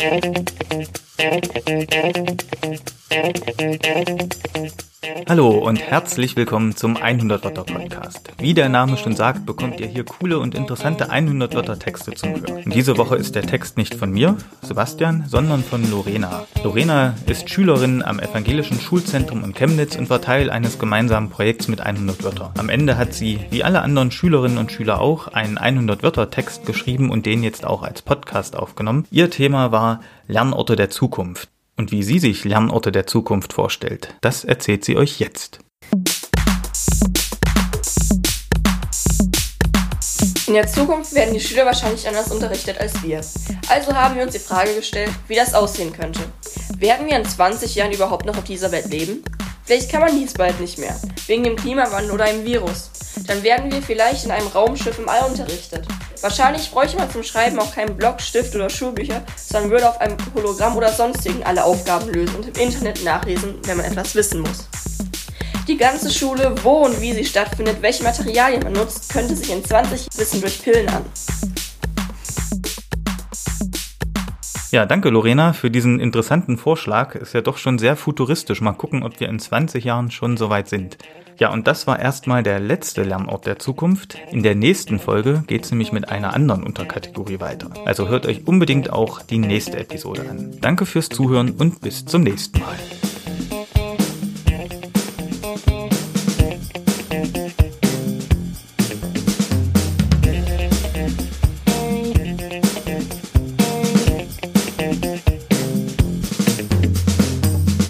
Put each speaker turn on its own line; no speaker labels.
Thank you. Hallo und herzlich willkommen zum 100 Wörter Podcast. Wie der Name schon sagt, bekommt ihr hier coole und interessante 100 Wörter Texte zum Hören. Und diese Woche ist der Text nicht von mir, Sebastian, sondern von Lorena. Lorena ist Schülerin am Evangelischen Schulzentrum in Chemnitz und war Teil eines gemeinsamen Projekts mit 100 Wörter. Am Ende hat sie, wie alle anderen Schülerinnen und Schüler auch, einen 100 Wörter Text geschrieben und den jetzt auch als Podcast aufgenommen. Ihr Thema war Lernorte der Zukunft. Und wie sie sich Lernorte der Zukunft vorstellt, das erzählt sie euch jetzt.
In der Zukunft werden die Schüler wahrscheinlich anders unterrichtet als wir. Also haben wir uns die Frage gestellt, wie das aussehen könnte. Werden wir in 20 Jahren überhaupt noch auf dieser Welt leben? Vielleicht kann man dies bald nicht mehr, wegen dem Klimawandel oder einem Virus. Dann werden wir vielleicht in einem Raumschiff im All unterrichtet. Wahrscheinlich bräuchte man zum Schreiben auch keinen Block, Stift oder Schulbücher, sondern würde auf einem Hologramm oder sonstigen alle Aufgaben lösen und im Internet nachlesen, wenn man etwas wissen muss. Die ganze Schule, wo und wie sie stattfindet, welche Materialien man nutzt, könnte sich in 20 Wissen durch Pillen an.
Ja, danke Lorena für diesen interessanten Vorschlag. Ist ja doch schon sehr futuristisch. Mal gucken, ob wir in 20 Jahren schon so weit sind. Ja, und das war erstmal der letzte Lernort der Zukunft. In der nächsten Folge geht's nämlich mit einer anderen Unterkategorie weiter. Also hört euch unbedingt auch die nächste Episode an. Danke fürs Zuhören und bis zum nächsten Mal.